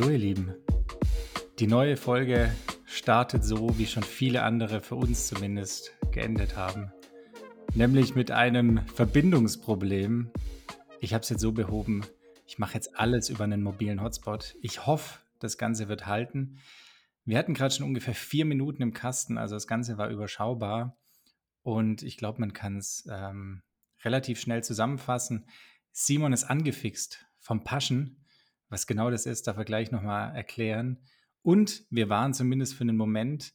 So, ihr Lieben, die neue Folge startet so, wie schon viele andere für uns zumindest geendet haben. Nämlich mit einem Verbindungsproblem. Ich habe es jetzt so behoben, ich mache jetzt alles über einen mobilen Hotspot. Ich hoffe, das Ganze wird halten. Wir hatten gerade schon ungefähr vier Minuten im Kasten, also das Ganze war überschaubar. Und ich glaube, man kann es ähm, relativ schnell zusammenfassen. Simon ist angefixt vom Paschen. Was genau das ist, darf er gleich nochmal erklären. Und wir waren zumindest für einen Moment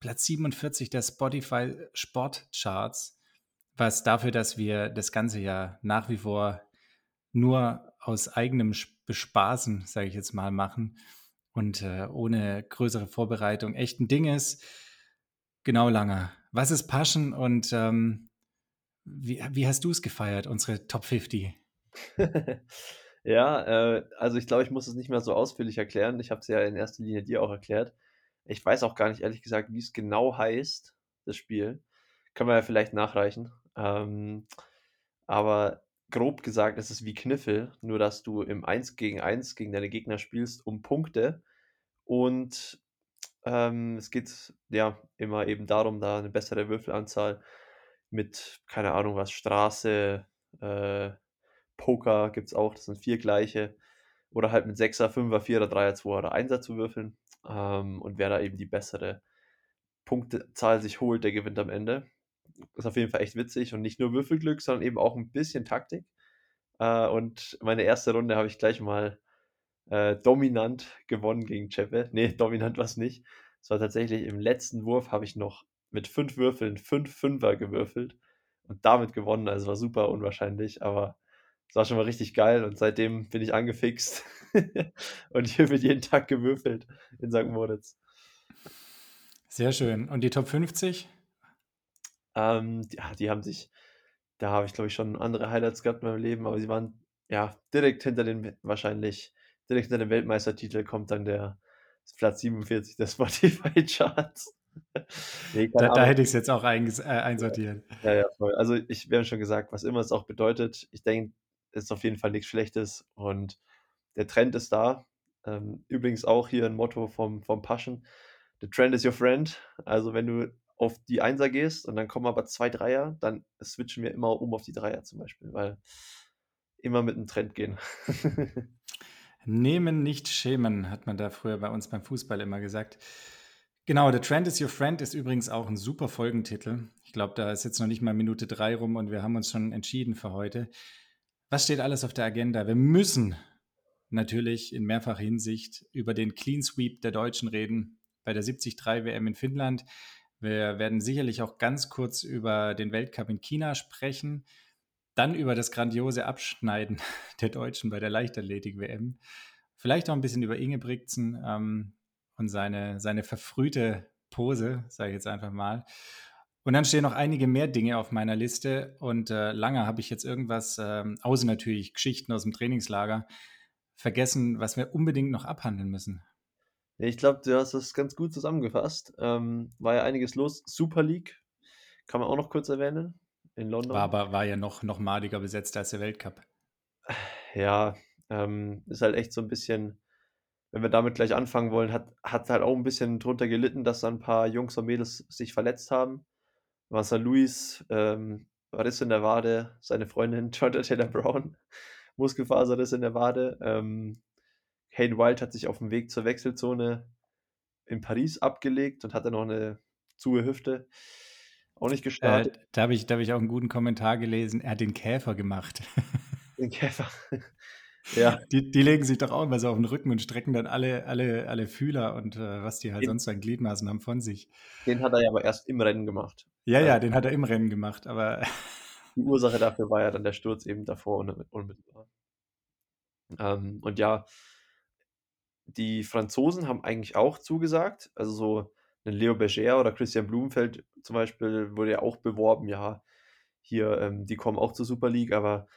Platz 47 der Spotify Sportcharts, was dafür, dass wir das Ganze ja nach wie vor nur aus eigenem Bespaßen, sage ich jetzt mal, machen und äh, ohne größere Vorbereitung echt ein Ding ist. Genau, Langer. Was ist Passion und ähm, wie, wie hast du es gefeiert, unsere Top 50? Ja, äh, also ich glaube, ich muss es nicht mehr so ausführlich erklären. Ich habe es ja in erster Linie dir auch erklärt. Ich weiß auch gar nicht, ehrlich gesagt, wie es genau heißt, das Spiel. Können wir ja vielleicht nachreichen. Ähm, aber grob gesagt ist es wie Kniffel, nur dass du im 1 gegen 1 gegen deine Gegner spielst um Punkte. Und ähm, es geht ja immer eben darum, da eine bessere Würfelanzahl mit, keine Ahnung was, Straße, äh, Poker gibt es auch, das sind vier gleiche. Oder halt mit 6er, 5er, 4er, 3er, 2er oder 1er zu würfeln. Ähm, und wer da eben die bessere Punktezahl sich holt, der gewinnt am Ende. Ist auf jeden Fall echt witzig und nicht nur Würfelglück, sondern eben auch ein bisschen Taktik. Äh, und meine erste Runde habe ich gleich mal äh, dominant gewonnen gegen Chepe. Nee, dominant war es nicht. Es war tatsächlich im letzten Wurf habe ich noch mit fünf Würfeln fünf Fünfer gewürfelt und damit gewonnen. Also war super unwahrscheinlich, aber das war schon mal richtig geil und seitdem bin ich angefixt. und hier wird jeden Tag gewürfelt in St. Moritz. Sehr schön. Und die Top 50? Ähm, ja, die haben sich, da habe ich glaube ich schon andere Highlights gehabt in meinem Leben, aber sie waren ja direkt hinter den, wahrscheinlich direkt hinter dem Weltmeistertitel kommt dann der Platz 47 der Spotify-Charts. nee, da, da, hätte ich es jetzt auch äh, einsortiert. Ja, ja, voll. Also ich, wir haben schon gesagt, was immer es auch bedeutet, ich denke, ist auf jeden Fall nichts Schlechtes und der Trend ist da. Ähm, übrigens auch hier ein Motto vom, vom Passion. The trend is your friend. Also wenn du auf die Einser gehst und dann kommen aber zwei Dreier, dann switchen wir immer um auf die Dreier zum Beispiel, weil immer mit einem Trend gehen. Nehmen, nicht schämen, hat man da früher bei uns beim Fußball immer gesagt. Genau, The Trend is Your Friend ist übrigens auch ein super Folgentitel. Ich glaube, da ist jetzt noch nicht mal Minute drei rum und wir haben uns schon entschieden für heute. Was steht alles auf der Agenda? Wir müssen natürlich in mehrfacher Hinsicht über den Clean Sweep der Deutschen reden bei der 73 WM in Finnland. Wir werden sicherlich auch ganz kurz über den Weltcup in China sprechen, dann über das grandiose Abschneiden der Deutschen bei der Leichtathletik-WM. Vielleicht auch ein bisschen über Inge Brixen ähm, und seine, seine verfrühte Pose, sage ich jetzt einfach mal. Und dann stehen noch einige mehr Dinge auf meiner Liste und äh, lange habe ich jetzt irgendwas, ähm, außer natürlich Geschichten aus dem Trainingslager, vergessen, was wir unbedingt noch abhandeln müssen. ich glaube, du hast das ganz gut zusammengefasst. Ähm, war ja einiges los. Super League kann man auch noch kurz erwähnen in London. War aber war ja noch, noch madiger besetzt als der Weltcup. Ja, ähm, ist halt echt so ein bisschen, wenn wir damit gleich anfangen wollen, hat, hat halt auch ein bisschen drunter gelitten, dass da ein paar Jungs und Mädels sich verletzt haben. Vincent Luis, ähm, Riss in der Wade, seine Freundin Jordan Taylor Brown, Muskelfaserriss in der Wade. Ähm, Hayden Wild hat sich auf dem Weg zur Wechselzone in Paris abgelegt und hatte noch eine zuhe Hüfte. Auch nicht gestartet. Äh, da habe ich, hab ich auch einen guten Kommentar gelesen. Er hat den Käfer gemacht. Den Käfer. Ja. Die, die legen sich doch auch immer so auf den Rücken und strecken dann alle, alle, alle Fühler und äh, was die halt den, sonst an Gliedmaßen haben von sich. Den hat er ja aber erst im Rennen gemacht. Ja, ja, den hat er im Rennen gemacht, aber. Die Ursache dafür war ja dann der Sturz eben davor unmittelbar. Ähm, und ja, die Franzosen haben eigentlich auch zugesagt. Also so ein Leo Berger oder Christian Blumenfeld zum Beispiel wurde ja auch beworben, ja, hier, ähm, die kommen auch zur Super League, aber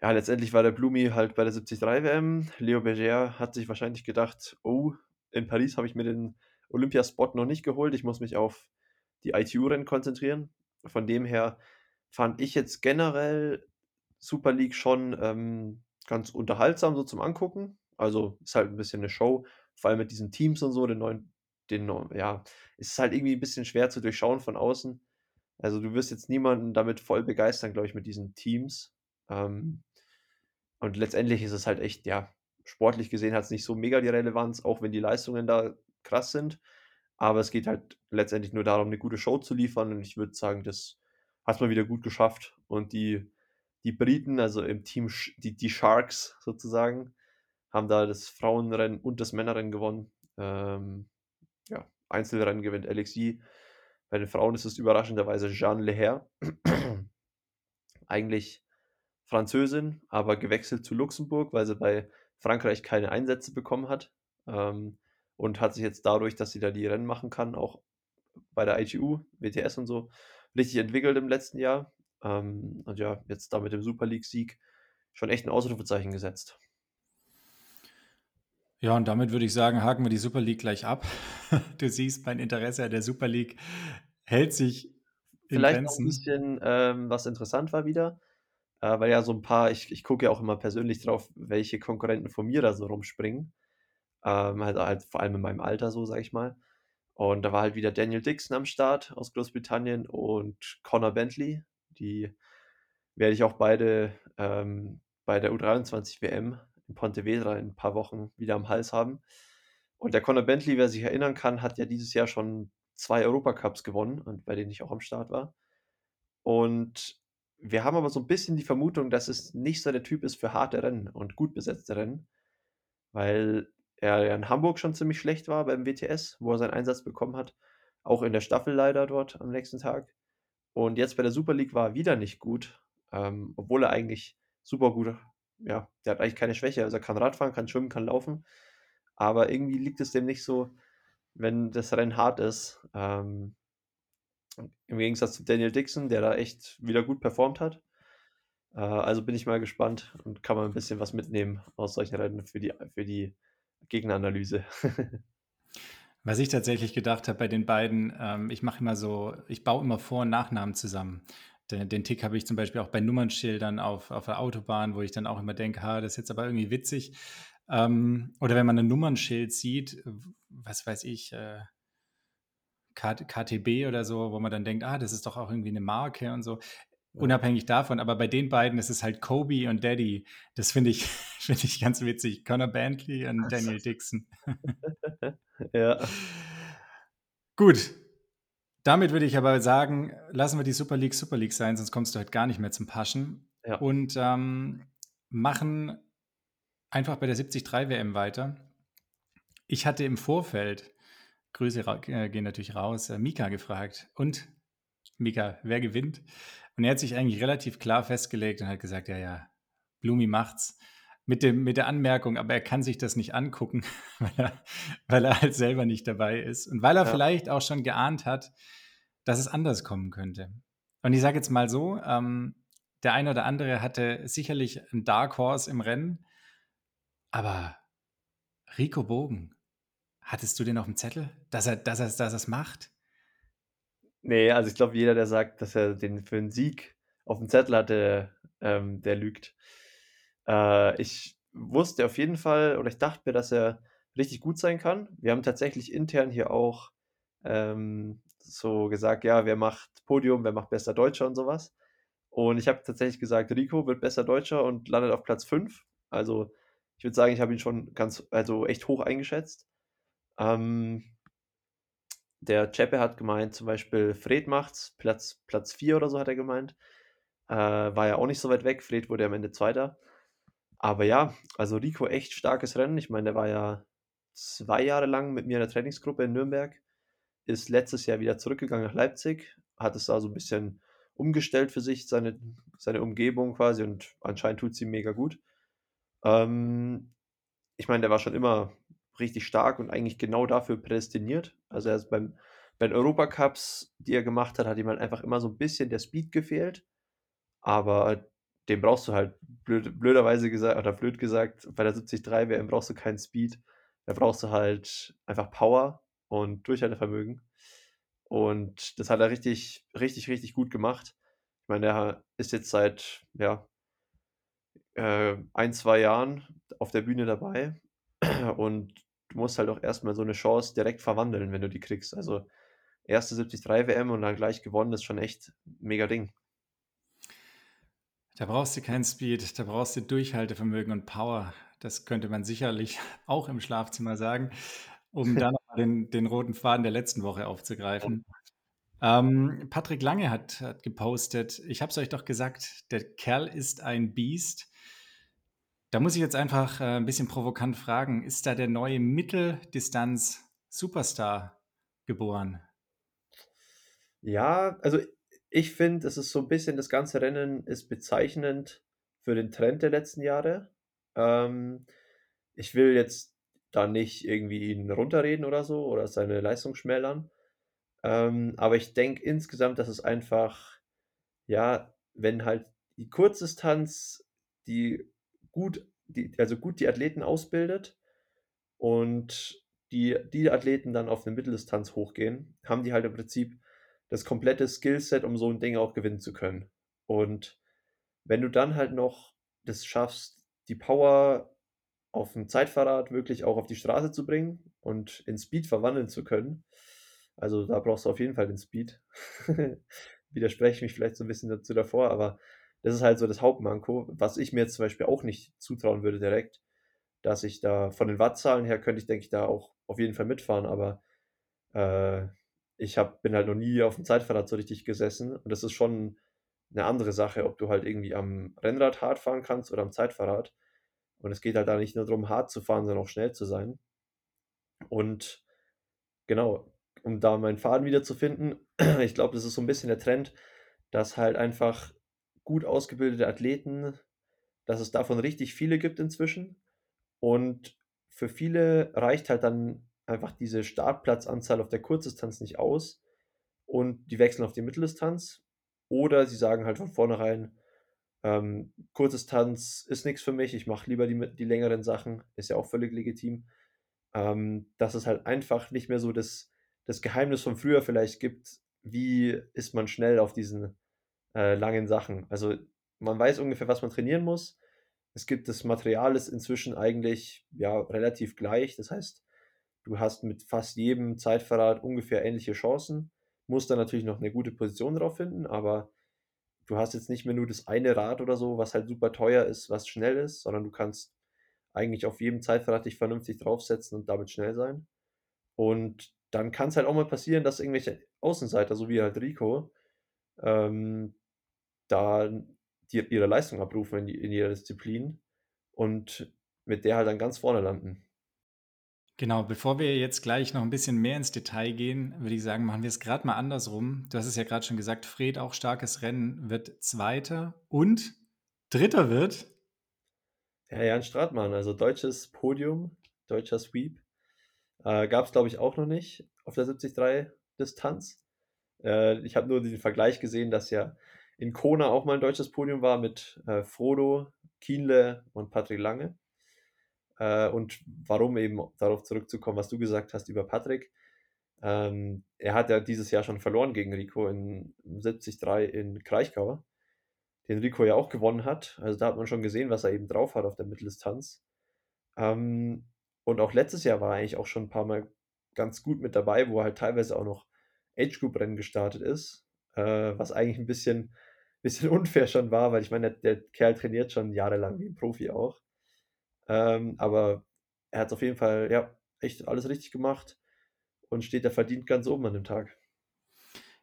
ja, letztendlich war der Blumi halt bei der 73 WM. Leo Berger hat sich wahrscheinlich gedacht, oh, in Paris habe ich mir den Olympiaspot noch nicht geholt. Ich muss mich auf die ITU-Rennen konzentrieren. Von dem her fand ich jetzt generell Super League schon ähm, ganz unterhaltsam so zum Angucken. Also ist halt ein bisschen eine Show, vor allem mit diesen Teams und so, den neuen, den, ja, ist halt irgendwie ein bisschen schwer zu durchschauen von außen. Also du wirst jetzt niemanden damit voll begeistern, glaube ich, mit diesen Teams. Ähm, und letztendlich ist es halt echt, ja, sportlich gesehen hat es nicht so mega die Relevanz, auch wenn die Leistungen da krass sind. Aber es geht halt letztendlich nur darum, eine gute Show zu liefern. Und ich würde sagen, das hat man wieder gut geschafft. Und die, die Briten, also im Team, die, die Sharks sozusagen, haben da das Frauenrennen und das Männerrennen gewonnen. Ähm, ja, Einzelrennen gewinnt Alexis. Bei den Frauen ist es überraschenderweise Jeanne Leher. Eigentlich Französin, aber gewechselt zu Luxemburg, weil sie bei Frankreich keine Einsätze bekommen hat. Ähm, und hat sich jetzt dadurch, dass sie da die Rennen machen kann, auch bei der ITU, WTS und so, richtig entwickelt im letzten Jahr. Ähm, und ja, jetzt da mit dem Super League-Sieg schon echt ein Ausrufezeichen gesetzt. Ja, und damit würde ich sagen, haken wir die Super League gleich ab. Du siehst, mein Interesse an der Super League hält sich in Vielleicht Grenzen. Ein bisschen, ähm, was interessant war wieder, äh, weil ja so ein paar, ich, ich gucke ja auch immer persönlich drauf, welche Konkurrenten von mir da so rumspringen. Ähm, halt, halt vor allem in meinem Alter so, sag ich mal. Und da war halt wieder Daniel Dixon am Start aus Großbritannien und Connor Bentley. Die werde ich auch beide ähm, bei der U23 WM in Pontevedra in ein paar Wochen wieder am Hals haben. Und der Conor Bentley, wer sich erinnern kann, hat ja dieses Jahr schon zwei Europacups gewonnen und bei denen ich auch am Start war. Und wir haben aber so ein bisschen die Vermutung, dass es nicht so der Typ ist für harte Rennen und gut besetzte Rennen, weil er in Hamburg schon ziemlich schlecht war beim WTS, wo er seinen Einsatz bekommen hat. Auch in der Staffel leider dort am nächsten Tag. Und jetzt bei der Super League war er wieder nicht gut, ähm, obwohl er eigentlich super gut ja, der hat eigentlich keine Schwäche. Also er kann Radfahren, kann schwimmen, kann laufen. Aber irgendwie liegt es dem nicht so, wenn das Rennen hart ist. Ähm, Im Gegensatz zu Daniel Dixon, der da echt wieder gut performt hat. Äh, also bin ich mal gespannt und kann mal ein bisschen was mitnehmen aus solchen Rennen für die, für die Gegneranalyse. Was ich tatsächlich gedacht habe bei den beiden, ähm, ich mache immer so, ich baue immer Vor- und Nachnamen zusammen. Den, den Tick habe ich zum Beispiel auch bei Nummernschildern auf, auf der Autobahn, wo ich dann auch immer denke, ha, das ist jetzt aber irgendwie witzig. Ähm, oder wenn man ein Nummernschild sieht, was weiß ich, äh, KTB oder so, wo man dann denkt, ah, das ist doch auch irgendwie eine Marke und so. Unabhängig davon, aber bei den beiden ist es halt Kobe und Daddy. Das finde ich, find ich ganz witzig. Connor Bentley und Daniel Dixon. ja. Gut, damit würde ich aber sagen, lassen wir die Super League Super League sein, sonst kommst du halt gar nicht mehr zum Paschen. Ja. Und ähm, machen einfach bei der 73 WM weiter. Ich hatte im Vorfeld, Grüße äh, gehen natürlich raus, äh, Mika gefragt. Und Mika, wer gewinnt? Und er hat sich eigentlich relativ klar festgelegt und hat gesagt, ja, ja, Blumi macht's. Mit, dem, mit der Anmerkung, aber er kann sich das nicht angucken, weil er, weil er halt selber nicht dabei ist. Und weil er ja. vielleicht auch schon geahnt hat, dass es anders kommen könnte. Und ich sage jetzt mal so, ähm, der eine oder andere hatte sicherlich einen Dark Horse im Rennen, aber Rico Bogen, hattest du den auf dem Zettel, dass er, dass er, dass er es macht? Nee, also ich glaube, jeder, der sagt, dass er den für einen Sieg auf dem Zettel hatte, ähm, der lügt. Äh, ich wusste auf jeden Fall, oder ich dachte mir, dass er richtig gut sein kann. Wir haben tatsächlich intern hier auch ähm, so gesagt, ja, wer macht Podium, wer macht bester Deutscher und sowas. Und ich habe tatsächlich gesagt, Rico wird besser Deutscher und landet auf Platz 5. Also ich würde sagen, ich habe ihn schon ganz, also echt hoch eingeschätzt. Ähm, der Chepe hat gemeint, zum Beispiel Fred macht's, Platz, Platz 4 oder so hat er gemeint. Äh, war ja auch nicht so weit weg. Fred wurde am Ende Zweiter. Aber ja, also Rico echt starkes Rennen. Ich meine, der war ja zwei Jahre lang mit mir in der Trainingsgruppe in Nürnberg. Ist letztes Jahr wieder zurückgegangen nach Leipzig. Hat es da so ein bisschen umgestellt für sich, seine, seine Umgebung quasi. Und anscheinend tut sie mega gut. Ähm, ich meine, der war schon immer richtig stark und eigentlich genau dafür prädestiniert. Also er ist beim, bei den Europacups, die er gemacht hat, hat ihm halt einfach immer so ein bisschen der Speed gefehlt. Aber den brauchst du halt blöd, blöderweise gesagt, oder blöd gesagt, bei der 73 WM brauchst du keinen Speed. Da brauchst du halt einfach Power und Durchhaltevermögen. Und das hat er richtig, richtig, richtig gut gemacht. Ich meine, er ist jetzt seit ja, äh, ein, zwei Jahren auf der Bühne dabei Und du musst halt auch erstmal so eine Chance direkt verwandeln, wenn du die kriegst. Also erste 73 WM und dann gleich gewonnen, ist schon echt mega Ding. Da brauchst du keinen Speed, da brauchst du Durchhaltevermögen und Power. Das könnte man sicherlich auch im Schlafzimmer sagen, um dann den, den roten Faden der letzten Woche aufzugreifen. Ähm, Patrick Lange hat, hat gepostet, ich habe es euch doch gesagt, der Kerl ist ein Biest. Da muss ich jetzt einfach äh, ein bisschen provokant fragen, ist da der neue Mitteldistanz-Superstar geboren? Ja, also ich finde, es ist so ein bisschen, das ganze Rennen ist bezeichnend für den Trend der letzten Jahre. Ähm, ich will jetzt da nicht irgendwie ihn runterreden oder so oder seine Leistung schmälern. Ähm, aber ich denke insgesamt, dass es einfach, ja, wenn halt die Kurzdistanz, die gut, die, also gut die Athleten ausbildet und die, die Athleten dann auf eine Mitteldistanz hochgehen, haben die halt im Prinzip das komplette Skillset, um so ein Ding auch gewinnen zu können. Und wenn du dann halt noch das schaffst, die Power auf dem Zeitfahrrad wirklich auch auf die Straße zu bringen und in Speed verwandeln zu können, also da brauchst du auf jeden Fall den Speed. Widerspreche ich mich vielleicht so ein bisschen dazu davor, aber das ist halt so das Hauptmanko, was ich mir jetzt zum Beispiel auch nicht zutrauen würde direkt, dass ich da von den Wattzahlen her könnte ich, denke ich, da auch auf jeden Fall mitfahren, aber äh, ich hab, bin halt noch nie auf dem Zeitfahrrad so richtig gesessen und das ist schon eine andere Sache, ob du halt irgendwie am Rennrad hart fahren kannst oder am Zeitfahrrad. Und es geht halt da nicht nur darum, hart zu fahren, sondern auch schnell zu sein. Und genau, um da meinen Faden wieder zu finden, ich glaube, das ist so ein bisschen der Trend, dass halt einfach gut ausgebildete Athleten, dass es davon richtig viele gibt inzwischen. Und für viele reicht halt dann einfach diese Startplatzanzahl auf der Kurzdistanz nicht aus und die wechseln auf die Mitteldistanz oder sie sagen halt von vornherein, ähm, Kurzdistanz ist nichts für mich, ich mache lieber die, die längeren Sachen, ist ja auch völlig legitim. Ähm, dass es halt einfach nicht mehr so das, das Geheimnis von früher vielleicht gibt, wie ist man schnell auf diesen äh, langen Sachen. Also man weiß ungefähr, was man trainieren muss. Es gibt das Material ist inzwischen eigentlich ja relativ gleich. Das heißt, Du hast mit fast jedem Zeitverrat ungefähr ähnliche Chancen. Musst dann natürlich noch eine gute Position drauf finden, aber du hast jetzt nicht mehr nur das eine Rad oder so, was halt super teuer ist, was schnell ist, sondern du kannst eigentlich auf jedem Zeitverrat dich vernünftig draufsetzen und damit schnell sein. Und dann kann es halt auch mal passieren, dass irgendwelche Außenseiter, so wie halt Rico, ähm, da die, ihre Leistung abrufen in, in ihrer Disziplin und mit der halt dann ganz vorne landen. Genau, bevor wir jetzt gleich noch ein bisschen mehr ins Detail gehen, würde ich sagen, machen wir es gerade mal andersrum. Du hast es ja gerade schon gesagt, Fred, auch starkes Rennen, wird Zweiter und Dritter wird. Ja, Jan Stratmann, also deutsches Podium, deutscher Sweep. Äh, Gab es, glaube ich, auch noch nicht auf der 73-Distanz. Äh, ich habe nur den Vergleich gesehen, dass ja in Kona auch mal ein deutsches Podium war mit äh, Frodo, Kienle und Patrick Lange. Äh, und warum eben darauf zurückzukommen, was du gesagt hast über Patrick. Ähm, er hat ja dieses Jahr schon verloren gegen Rico in 73 in Kraichgau, den Rico ja auch gewonnen hat. Also da hat man schon gesehen, was er eben drauf hat auf der Mitteldistanz. Ähm, und auch letztes Jahr war er eigentlich auch schon ein paar Mal ganz gut mit dabei, wo er halt teilweise auch noch Age-Group-Rennen gestartet ist, äh, was eigentlich ein bisschen, bisschen unfair schon war, weil ich meine, der, der Kerl trainiert schon jahrelang wie ein Profi auch. Ähm, aber er hat auf jeden Fall, ja, echt alles richtig gemacht und steht da verdient ganz oben an dem Tag.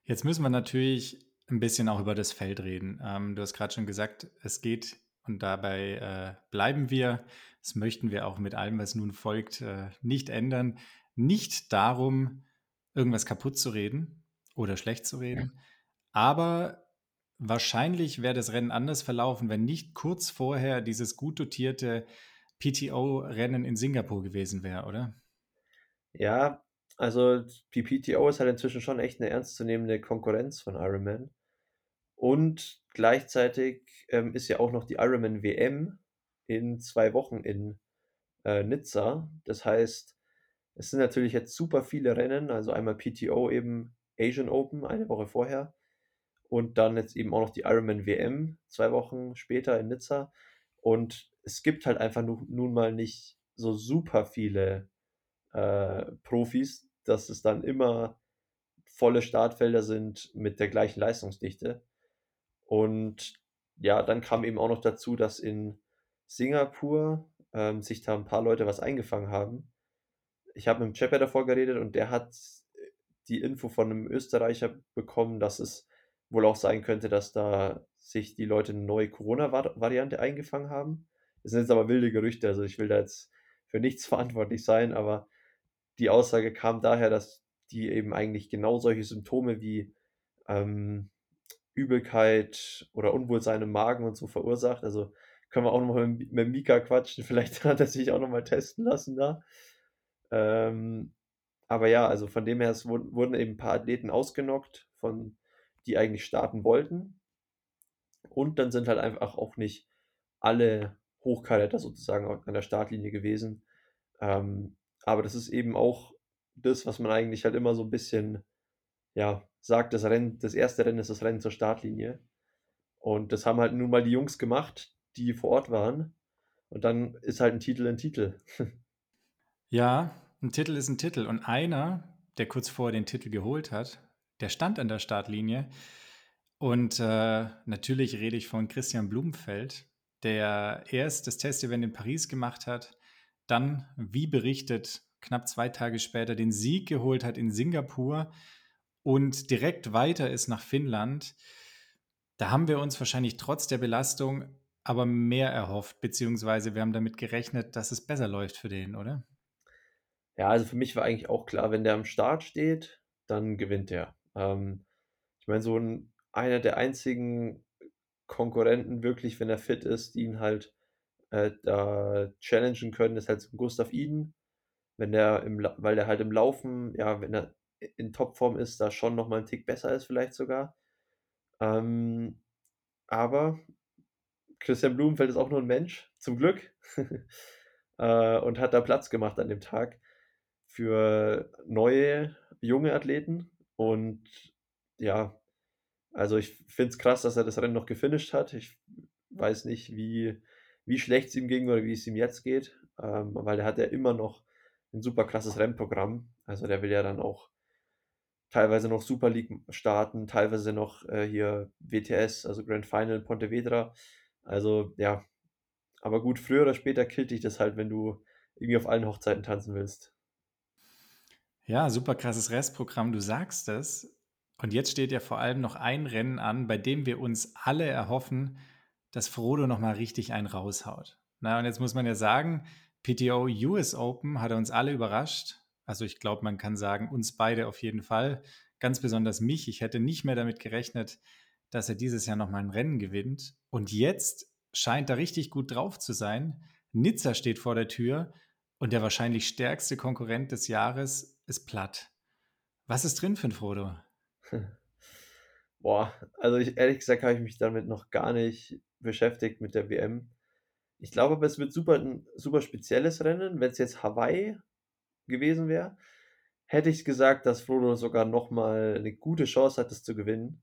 Jetzt müssen wir natürlich ein bisschen auch über das Feld reden. Ähm, du hast gerade schon gesagt, es geht und dabei äh, bleiben wir. Das möchten wir auch mit allem, was nun folgt, äh, nicht ändern. Nicht darum, irgendwas kaputt zu reden oder schlecht zu reden, ja. Aber wahrscheinlich wäre das Rennen anders verlaufen, wenn nicht kurz vorher dieses gut dotierte PTO-Rennen in Singapur gewesen wäre, oder? Ja, also die PTO ist halt inzwischen schon echt eine ernstzunehmende Konkurrenz von Ironman. Und gleichzeitig ähm, ist ja auch noch die Ironman WM in zwei Wochen in äh, Nizza. Das heißt, es sind natürlich jetzt super viele Rennen, also einmal PTO eben Asian Open eine Woche vorher und dann jetzt eben auch noch die Ironman WM zwei Wochen später in Nizza. Und es gibt halt einfach nun, nun mal nicht so super viele äh, Profis, dass es dann immer volle Startfelder sind mit der gleichen Leistungsdichte. Und ja, dann kam eben auch noch dazu, dass in Singapur ähm, sich da ein paar Leute was eingefangen haben. Ich habe mit dem Chepper davor geredet und der hat die Info von einem Österreicher bekommen, dass es wohl auch sein könnte, dass da sich die Leute eine neue Corona-Variante eingefangen haben. Das sind jetzt aber wilde Gerüchte, also ich will da jetzt für nichts verantwortlich sein, aber die Aussage kam daher, dass die eben eigentlich genau solche Symptome wie ähm, Übelkeit oder Unwohlsein im Magen und so verursacht. Also können wir auch nochmal mit, Mika quatschen. Vielleicht hat er sich auch nochmal testen lassen da. Ähm, aber ja, also von dem her es wurden eben ein paar Athleten ausgenockt, von, die eigentlich starten wollten. Und dann sind halt einfach auch nicht alle Hochkaräter sozusagen an der Startlinie gewesen. Ähm, aber das ist eben auch das, was man eigentlich halt immer so ein bisschen, ja, sagt, das Rennen, das erste Rennen ist das Rennen zur Startlinie. Und das haben halt nun mal die Jungs gemacht, die vor Ort waren. Und dann ist halt ein Titel ein Titel. ja, ein Titel ist ein Titel. Und einer, der kurz vorher den Titel geholt hat, der stand an der Startlinie. Und äh, natürlich rede ich von Christian Blumenfeld, der erst das Testevent in Paris gemacht hat, dann, wie berichtet, knapp zwei Tage später den Sieg geholt hat in Singapur und direkt weiter ist nach Finnland. Da haben wir uns wahrscheinlich trotz der Belastung aber mehr erhofft, beziehungsweise wir haben damit gerechnet, dass es besser läuft für den, oder? Ja, also für mich war eigentlich auch klar, wenn der am Start steht, dann gewinnt er. Ähm, ich meine, so ein, einer der einzigen Konkurrenten wirklich, wenn er fit ist, die ihn halt äh, da challengen können, ist halt Gustav Iden. Wenn der im, weil der halt im Laufen, ja, wenn er in Topform ist, da schon nochmal ein Tick besser ist, vielleicht sogar. Ähm, aber Christian Blumenfeld ist auch nur ein Mensch, zum Glück. äh, und hat da Platz gemacht an dem Tag für neue, junge Athleten. Und ja, also ich finde es krass, dass er das Rennen noch gefinisht hat. Ich weiß nicht, wie, wie schlecht es ihm ging oder wie es ihm jetzt geht, ähm, weil er hat ja immer noch ein super krasses Rennprogramm. Also der will ja dann auch teilweise noch Super League starten, teilweise noch äh, hier WTS, also Grand Final Pontevedra. Also ja, aber gut, früher oder später killt dich das halt, wenn du irgendwie auf allen Hochzeiten tanzen willst. Ja, super krasses Restprogramm, du sagst es. Und jetzt steht ja vor allem noch ein Rennen an, bei dem wir uns alle erhoffen, dass Frodo nochmal richtig einen raushaut. Na, und jetzt muss man ja sagen, PTO US Open hat uns alle überrascht. Also ich glaube, man kann sagen, uns beide auf jeden Fall. Ganz besonders mich. Ich hätte nicht mehr damit gerechnet, dass er dieses Jahr nochmal ein Rennen gewinnt. Und jetzt scheint er richtig gut drauf zu sein. Nizza steht vor der Tür und der wahrscheinlich stärkste Konkurrent des Jahres ist platt. Was ist drin für ein Frodo? Boah, also ich, ehrlich gesagt habe ich mich damit noch gar nicht beschäftigt mit der WM. Ich glaube aber, es wird super, ein super spezielles Rennen. Wenn es jetzt Hawaii gewesen wäre, hätte ich gesagt, dass Frodo sogar nochmal eine gute Chance hat, das zu gewinnen.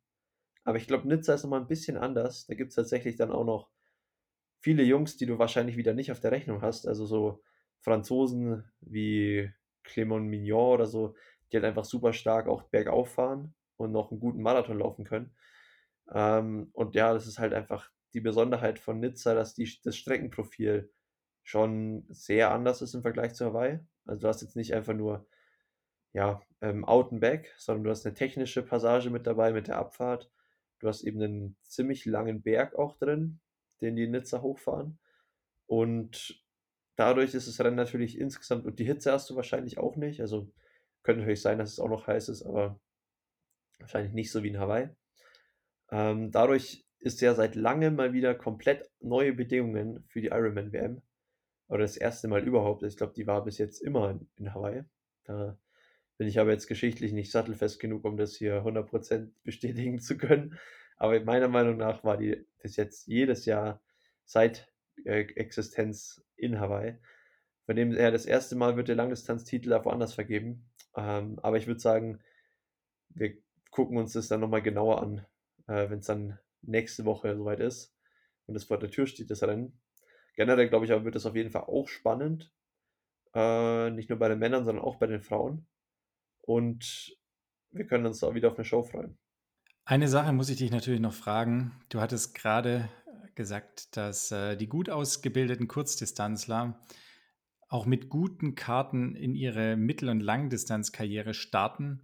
Aber ich glaube, Nizza ist nochmal ein bisschen anders. Da gibt es tatsächlich dann auch noch viele Jungs, die du wahrscheinlich wieder nicht auf der Rechnung hast. Also so Franzosen wie Clément Mignon oder so, die halt einfach super stark auch bergauf fahren und noch einen guten Marathon laufen können. Ähm, und ja, das ist halt einfach die Besonderheit von Nizza, dass die, das Streckenprofil schon sehr anders ist im Vergleich zu Hawaii. Also du hast jetzt nicht einfach nur ja, ähm, Out and Back, sondern du hast eine technische Passage mit dabei mit der Abfahrt. Du hast eben einen ziemlich langen Berg auch drin, den die Nizza hochfahren. Und dadurch ist das Rennen natürlich insgesamt, und die Hitze hast du wahrscheinlich auch nicht. Also könnte natürlich sein, dass es auch noch heiß ist, aber wahrscheinlich nicht so wie in Hawaii. Ähm, dadurch ist ja seit langem mal wieder komplett neue Bedingungen für die Ironman WM. Oder das erste Mal überhaupt. Ich glaube, die war bis jetzt immer in, in Hawaii. Da bin ich aber jetzt geschichtlich nicht sattelfest genug, um das hier 100% bestätigen zu können. Aber meiner Meinung nach war die bis jetzt jedes Jahr seit Existenz in Hawaii. Von dem her das erste Mal wird der Langdistanztitel auch woanders vergeben. Ähm, aber ich würde sagen, wir gucken uns das dann nochmal genauer an, äh, wenn es dann nächste Woche soweit ist und es vor der Tür steht, das Rennen. Generell glaube ich aber, wird das auf jeden Fall auch spannend, äh, nicht nur bei den Männern, sondern auch bei den Frauen. Und wir können uns auch wieder auf eine Show freuen. Eine Sache muss ich dich natürlich noch fragen. Du hattest gerade gesagt, dass äh, die gut ausgebildeten Kurzdistanzler auch mit guten Karten in ihre Mittel- und Langdistanzkarriere starten.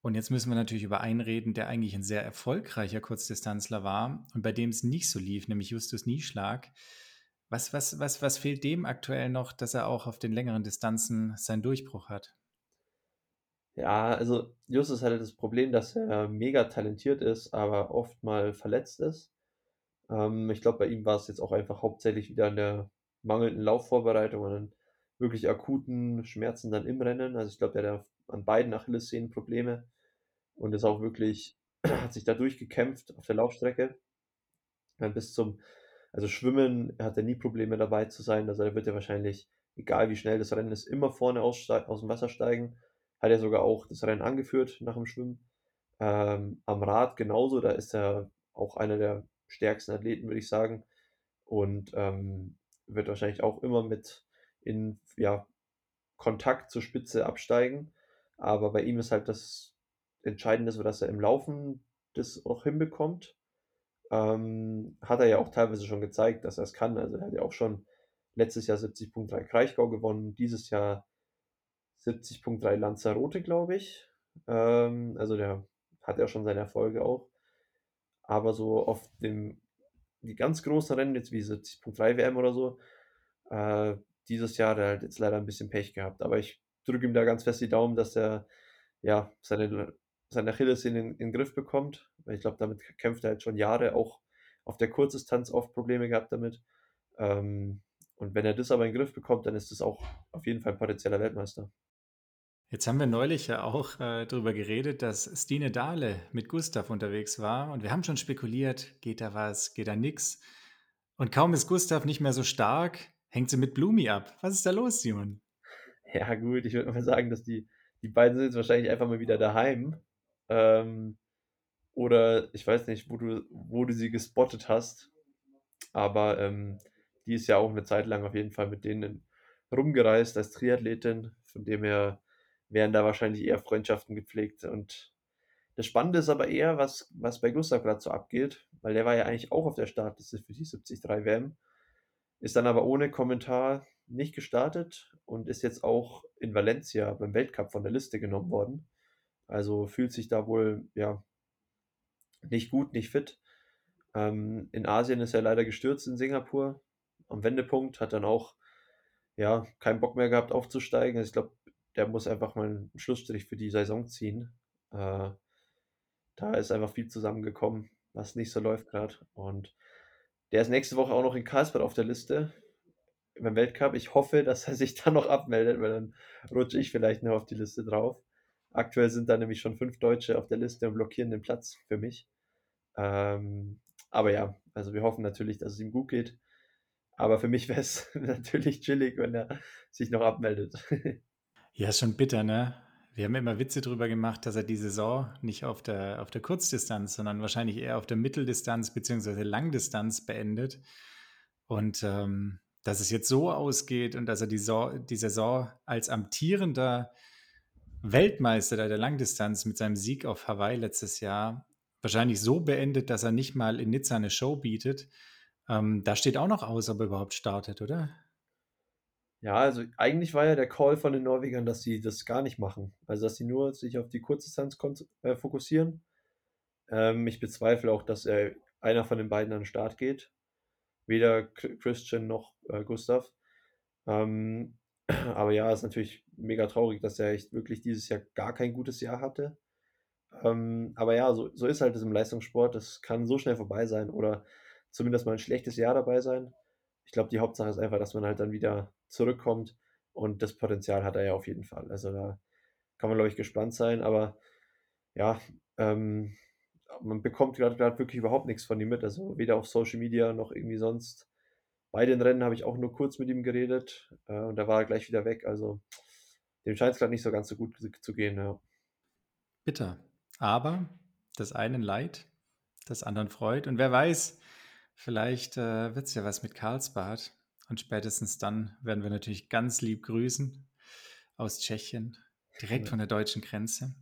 Und jetzt müssen wir natürlich über einen reden, der eigentlich ein sehr erfolgreicher Kurzdistanzler war und bei dem es nicht so lief, nämlich Justus Nieschlag. Was, was, was, was fehlt dem aktuell noch, dass er auch auf den längeren Distanzen seinen Durchbruch hat? Ja, also Justus hatte das Problem, dass er mega talentiert ist, aber oft mal verletzt ist. Ähm, ich glaube, bei ihm war es jetzt auch einfach hauptsächlich wieder an der mangelnden Laufvorbereitung und an wirklich akuten Schmerzen dann im Rennen. Also ich glaube, der hat an beiden Achillessehnen Probleme und ist auch wirklich, hat sich da durchgekämpft auf der Laufstrecke. Bis zum, also Schwimmen hat er nie Probleme dabei zu sein. Also da wird er wahrscheinlich, egal wie schnell das Rennen ist, immer vorne aus, aus dem Wasser steigen. Hat er sogar auch das Rennen angeführt nach dem Schwimmen. Ähm, am Rad genauso, da ist er auch einer der stärksten Athleten, würde ich sagen. Und ähm, wird wahrscheinlich auch immer mit in ja, Kontakt zur Spitze absteigen. Aber bei ihm ist halt das Entscheidende, dass er im Laufen das auch hinbekommt. Ähm, hat er ja auch teilweise schon gezeigt, dass er es kann. Also er hat ja auch schon letztes Jahr 70.3 Kraichgau gewonnen, dieses Jahr 70.3 Lanzarote, glaube ich. Ähm, also der hat ja schon seine Erfolge auch. Aber so auf dem die ganz großen Rennen, jetzt wie 70.3 WM oder so, äh, dieses Jahr, hat jetzt leider ein bisschen Pech gehabt. Aber ich drücke ihm da ganz fest die Daumen, dass er ja seine, seine Achilles in, in den Griff bekommt. Weil ich glaube, damit kämpft er halt schon Jahre, auch auf der Kurzdistanz oft Probleme gehabt damit. Ähm, und wenn er das aber in den Griff bekommt, dann ist das auch auf jeden Fall ein potenzieller Weltmeister. Jetzt haben wir neulich ja auch äh, darüber geredet, dass Stine Dahle mit Gustav unterwegs war und wir haben schon spekuliert, geht da was, geht da nix. Und kaum ist Gustav nicht mehr so stark, hängt sie mit Blumi ab. Was ist da los, Simon? Ja, gut, ich würde mal sagen, dass die, die beiden sind jetzt wahrscheinlich einfach mal wieder daheim. Ähm, oder ich weiß nicht, wo du, wo du sie gespottet hast. Aber ähm, die ist ja auch eine Zeit lang auf jeden Fall mit denen rumgereist als Triathletin. Von dem her werden da wahrscheinlich eher Freundschaften gepflegt. Und das Spannende ist aber eher, was, was bei Gustav gerade so abgeht, weil der war ja eigentlich auch auf der Startliste für die 73 WM, ist dann aber ohne Kommentar nicht gestartet und ist jetzt auch in Valencia beim Weltcup von der Liste genommen worden. Also fühlt sich da wohl ja nicht gut, nicht fit. Ähm, in Asien ist er leider gestürzt in Singapur. Am Wendepunkt hat dann auch ja keinen Bock mehr gehabt aufzusteigen. Also ich glaube, der muss einfach mal einen Schlussstrich für die Saison ziehen. Äh, da ist einfach viel zusammengekommen, was nicht so läuft gerade. Und der ist nächste Woche auch noch in Karlsbad auf der Liste beim Weltcup. Ich hoffe, dass er sich dann noch abmeldet, weil dann rutsche ich vielleicht noch auf die Liste drauf. Aktuell sind da nämlich schon fünf Deutsche auf der Liste und blockieren den Platz für mich. Ähm, aber ja, also wir hoffen natürlich, dass es ihm gut geht. Aber für mich wäre es natürlich chillig, wenn er sich noch abmeldet. Ja, ist schon bitter, ne? Wir haben immer Witze drüber gemacht, dass er die Saison nicht auf der, auf der Kurzdistanz, sondern wahrscheinlich eher auf der Mitteldistanz bzw. Langdistanz beendet. Und ähm, dass es jetzt so ausgeht und dass er die, so die Saison als amtierender Weltmeister der Langdistanz mit seinem Sieg auf Hawaii letztes Jahr wahrscheinlich so beendet, dass er nicht mal in Nizza eine Show bietet. Ähm, da steht auch noch aus, ob er überhaupt startet, oder? Ja, also eigentlich war ja der Call von den Norwegern, dass sie das gar nicht machen. Also dass sie nur sich auf die Kurzdistanz äh, fokussieren. Ähm, ich bezweifle auch, dass er einer von den beiden an den Start geht. Weder Christian noch äh, Gustav. Ähm, aber ja, ist natürlich mega traurig, dass er echt wirklich dieses Jahr gar kein gutes Jahr hatte. Ähm, aber ja, so, so ist halt das im Leistungssport. Das kann so schnell vorbei sein oder zumindest mal ein schlechtes Jahr dabei sein. Ich glaube, die Hauptsache ist einfach, dass man halt dann wieder zurückkommt. Und das Potenzial hat er ja auf jeden Fall. Also da kann man, glaube ich, gespannt sein. Aber ja, ähm, man bekommt gerade wirklich überhaupt nichts von ihm mit. Also weder auf Social Media noch irgendwie sonst. Bei den Rennen habe ich auch nur kurz mit ihm geredet äh, und da war er gleich wieder weg. Also dem scheint es gerade nicht so ganz so gut zu gehen. Ja. Bitter. Aber das einen Leid, das anderen freut. Und wer weiß, vielleicht äh, wird es ja was mit Karlsbad. Und spätestens dann werden wir natürlich ganz lieb grüßen aus Tschechien, direkt von der deutschen Grenze.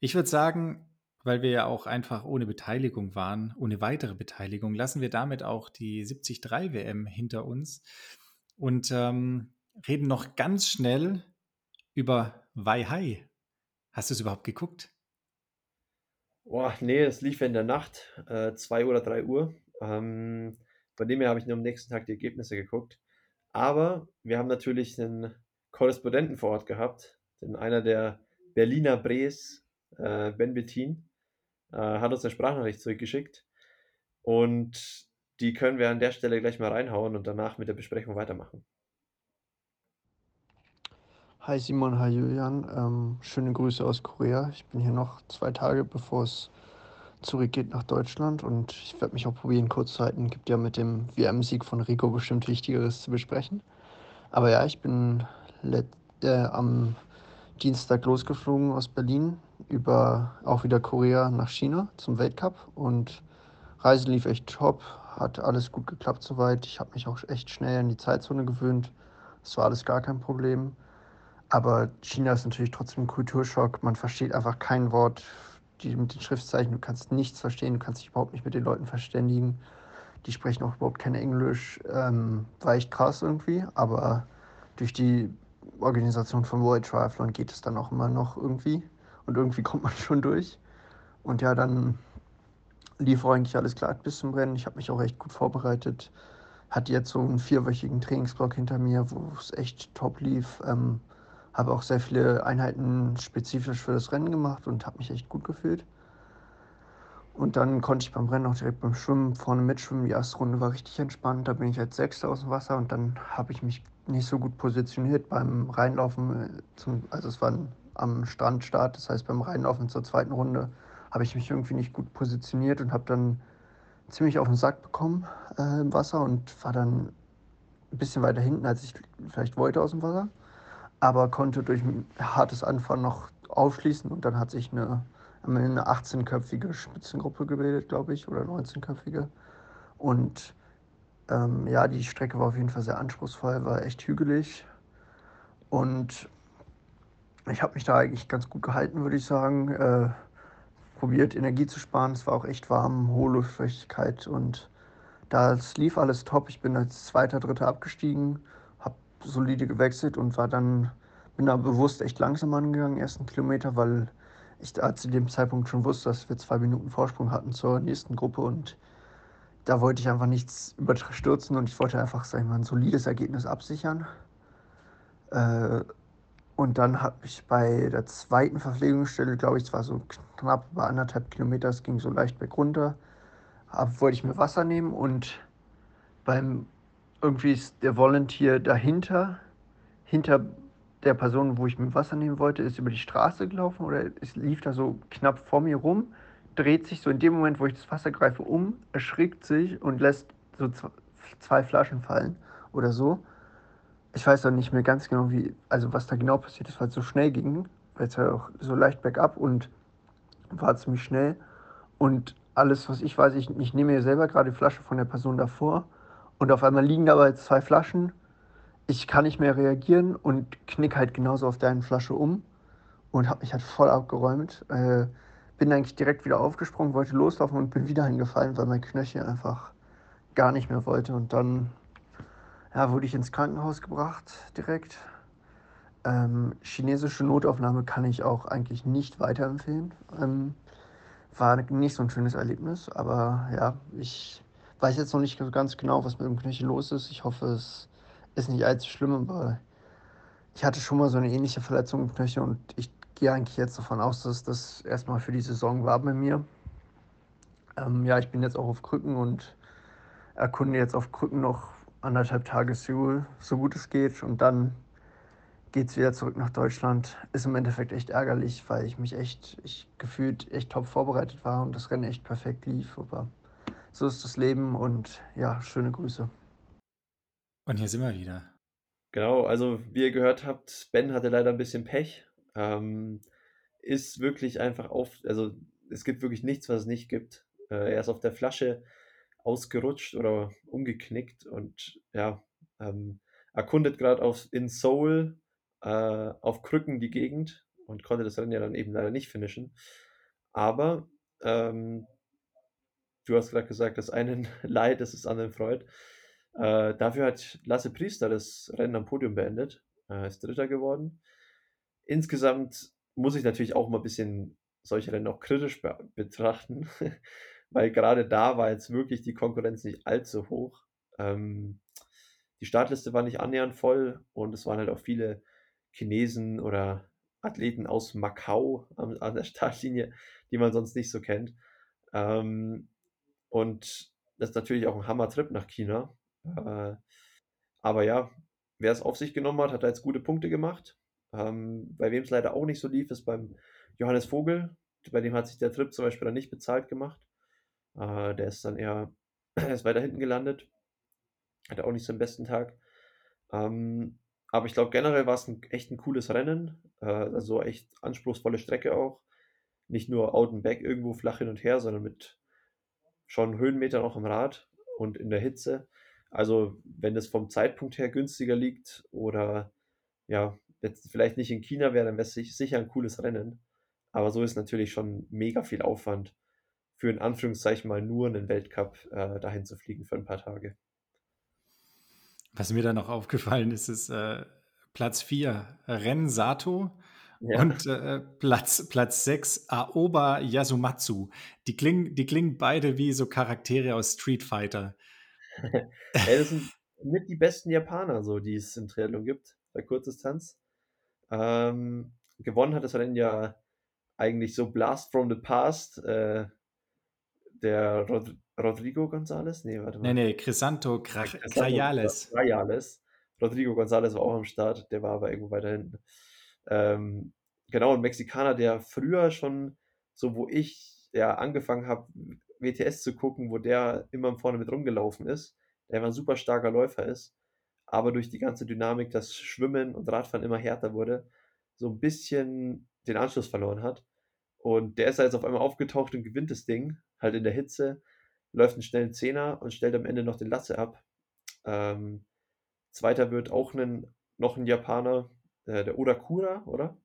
Ich würde sagen, weil wir ja auch einfach ohne Beteiligung waren, ohne weitere Beteiligung, lassen wir damit auch die 73 WM hinter uns und ähm, reden noch ganz schnell über Weihai. Hast du es überhaupt geguckt? Boah, nee, es lief in der Nacht, äh, 2 oder 3 Uhr. Ähm, von dem her habe ich nur am nächsten Tag die Ergebnisse geguckt. Aber wir haben natürlich einen Korrespondenten vor Ort gehabt, denn einer der Berliner Brees, äh, Ben Bettin, äh, hat uns eine Sprachnachricht zurückgeschickt. Und die können wir an der Stelle gleich mal reinhauen und danach mit der Besprechung weitermachen. Hi Simon, hi Julian. Ähm, schöne Grüße aus Korea. Ich bin hier noch zwei Tage, bevor es zurückgeht nach Deutschland und ich werde mich auch probieren, kurz zu halten. Gibt ja mit dem WM-Sieg von Rico bestimmt Wichtigeres zu besprechen. Aber ja, ich bin äh, am Dienstag losgeflogen aus Berlin über auch wieder Korea nach China zum Weltcup und Reise lief echt top, hat alles gut geklappt soweit. Ich habe mich auch echt schnell in die Zeitzone gewöhnt. Es war alles gar kein Problem. Aber China ist natürlich trotzdem ein Kulturschock. Man versteht einfach kein Wort die, mit den Schriftzeichen. Du kannst nichts verstehen, du kannst dich überhaupt nicht mit den Leuten verständigen. Die sprechen auch überhaupt kein Englisch. Ähm, war echt krass irgendwie. Aber durch die Organisation von World Triathlon geht es dann auch immer noch irgendwie. Und irgendwie kommt man schon durch. Und ja, dann lief eigentlich alles klar bis zum Rennen. Ich habe mich auch echt gut vorbereitet. Hatte jetzt so einen vierwöchigen Trainingsblock hinter mir, wo es echt top lief. Ähm, habe auch sehr viele Einheiten spezifisch für das Rennen gemacht und habe mich echt gut gefühlt. Und dann konnte ich beim Rennen auch direkt beim Schwimmen vorne mitschwimmen. Die erste Runde war richtig entspannt. Da bin ich als Sechster aus dem Wasser und dann habe ich mich nicht so gut positioniert beim Reinlaufen. Äh, zum, also es war am Strandstart, das heißt beim Reinlaufen zur zweiten Runde habe ich mich irgendwie nicht gut positioniert und habe dann ziemlich auf den Sack bekommen äh, im Wasser und war dann ein bisschen weiter hinten, als ich vielleicht wollte aus dem Wasser aber konnte durch ein hartes Anfahren noch aufschließen und dann hat sich eine, eine 18-köpfige Spitzengruppe gebildet, glaube ich, oder 19-köpfige. Und ähm, ja, die Strecke war auf jeden Fall sehr anspruchsvoll, war echt hügelig und ich habe mich da eigentlich ganz gut gehalten, würde ich sagen. Äh, probiert Energie zu sparen, es war auch echt warm, hohe Luftfeuchtigkeit und das lief alles top. Ich bin als Zweiter, Dritter abgestiegen solide gewechselt und war dann, bin da bewusst echt langsam angegangen, ersten Kilometer, weil ich da zu dem Zeitpunkt schon wusste, dass wir zwei Minuten Vorsprung hatten zur nächsten Gruppe und da wollte ich einfach nichts überstürzen und ich wollte einfach, sag ich mal, ein solides Ergebnis absichern. Äh, und dann habe ich bei der zweiten Verpflegungsstelle, glaube ich, es war so knapp über anderthalb Kilometer, es ging so leicht bergunter, hab, wollte ich mir Wasser nehmen und beim irgendwie ist der Volunteer dahinter, hinter der Person, wo ich mir Wasser nehmen wollte, ist über die Straße gelaufen oder es lief da so knapp vor mir rum, dreht sich so in dem Moment, wo ich das Wasser greife, um, erschrickt sich und lässt so zwei Flaschen fallen oder so. Ich weiß auch nicht mehr ganz genau, wie, also was da genau passiert ist, weil es so schnell ging, weil es ja auch so leicht bergab und war ziemlich schnell. Und alles, was ich weiß, ich, ich nehme mir selber gerade die Flasche von der Person davor und auf einmal liegen dabei zwei Flaschen. Ich kann nicht mehr reagieren und knick halt genauso auf deine Flasche um und habe mich halt voll abgeräumt. Äh, bin eigentlich direkt wieder aufgesprungen, wollte loslaufen und bin wieder hingefallen, weil mein Knöchel einfach gar nicht mehr wollte. Und dann ja, wurde ich ins Krankenhaus gebracht direkt. Ähm, chinesische Notaufnahme kann ich auch eigentlich nicht weiterempfehlen. Ähm, war nicht so ein schönes Erlebnis, aber ja, ich weiß jetzt noch nicht ganz genau, was mit dem Knöchel los ist. Ich hoffe, es ist nicht allzu schlimm, aber ich hatte schon mal so eine ähnliche Verletzung im Knöchel und ich gehe eigentlich jetzt davon aus, dass das erstmal für die Saison war bei mir. Ähm, ja, ich bin jetzt auch auf Krücken und erkunde jetzt auf Krücken noch anderthalb Tage Seoul, so gut es geht. Und dann geht es wieder zurück nach Deutschland. Ist im Endeffekt echt ärgerlich, weil ich mich echt, ich gefühlt echt top vorbereitet war und das Rennen echt perfekt lief. Aber so ist das Leben und ja, schöne Grüße. Und hier sind wir wieder. Genau, also wie ihr gehört habt, Ben hatte leider ein bisschen Pech. Ähm, ist wirklich einfach auf, also es gibt wirklich nichts, was es nicht gibt. Äh, er ist auf der Flasche ausgerutscht oder umgeknickt und ja, Ähm, erkundet gerade in Seoul äh, auf Krücken die Gegend und konnte das Rennen ja dann eben leider nicht finishen. Aber ähm, du hast gerade gesagt, das einen Leid, das ist anderen Freud. Äh, dafür hat Lasse Priester das Rennen am Podium beendet, äh, ist Dritter geworden. Insgesamt muss ich natürlich auch mal ein bisschen solche Rennen auch kritisch be betrachten, weil gerade da war jetzt wirklich die Konkurrenz nicht allzu hoch. Ähm, die Startliste war nicht annähernd voll und es waren halt auch viele Chinesen oder Athleten aus Macau an, an der Startlinie, die man sonst nicht so kennt. Ähm, und das ist natürlich auch ein Hammer-Trip nach China. Äh, aber ja, wer es auf sich genommen hat, hat da jetzt gute Punkte gemacht. Ähm, bei wem es leider auch nicht so lief, ist beim Johannes Vogel. Bei dem hat sich der Trip zum Beispiel dann nicht bezahlt gemacht. Äh, der ist dann eher ist weiter hinten gelandet. Hatte auch nicht seinen besten Tag. Ähm, aber ich glaube, generell war es ein, echt ein cooles Rennen. Äh, also echt anspruchsvolle Strecke auch. Nicht nur out and back irgendwo flach hin und her, sondern mit schon Höhenmetern auch im Rad und in der Hitze. Also, wenn es vom Zeitpunkt her günstiger liegt oder ja, jetzt vielleicht nicht in China wäre, dann wäre es sicher ein cooles Rennen. Aber so ist natürlich schon mega viel Aufwand für in Anführungszeichen mal nur einen Weltcup äh, dahin zu fliegen für ein paar Tage. Was mir da noch aufgefallen ist, ist äh, Platz 4 Ren Sato ja. und äh, Platz, Platz 6 Aoba Yasumatsu. Die klingen, die klingen beide wie so Charaktere aus Street Fighter. ja, das sind mit die besten Japaner, so, die es im Triathlon gibt, bei Kurzdistanz. Ähm, gewonnen hat das Rennen ja eigentlich so Blast from the Past, äh, der Rod Rodrigo González? Nee, warte mal. Nee, nee, Crisanto Crayales. Crayales. Rodrigo González war auch am Start, der war aber irgendwo weiter hinten. Ähm, genau, ein Mexikaner, der früher schon, so wo ich ja angefangen habe, WTS zu gucken, wo der immer vorne mit rumgelaufen ist, der war ein super starker Läufer ist, aber durch die ganze Dynamik, dass Schwimmen und Radfahren immer härter wurde, so ein bisschen den Anschluss verloren hat. Und der ist jetzt auf einmal aufgetaucht und gewinnt das Ding, halt in der Hitze, läuft einen schnellen Zehner und stellt am Ende noch den Lasse ab. Ähm, zweiter wird auch einen, noch ein Japaner, äh, der Odakura, oder?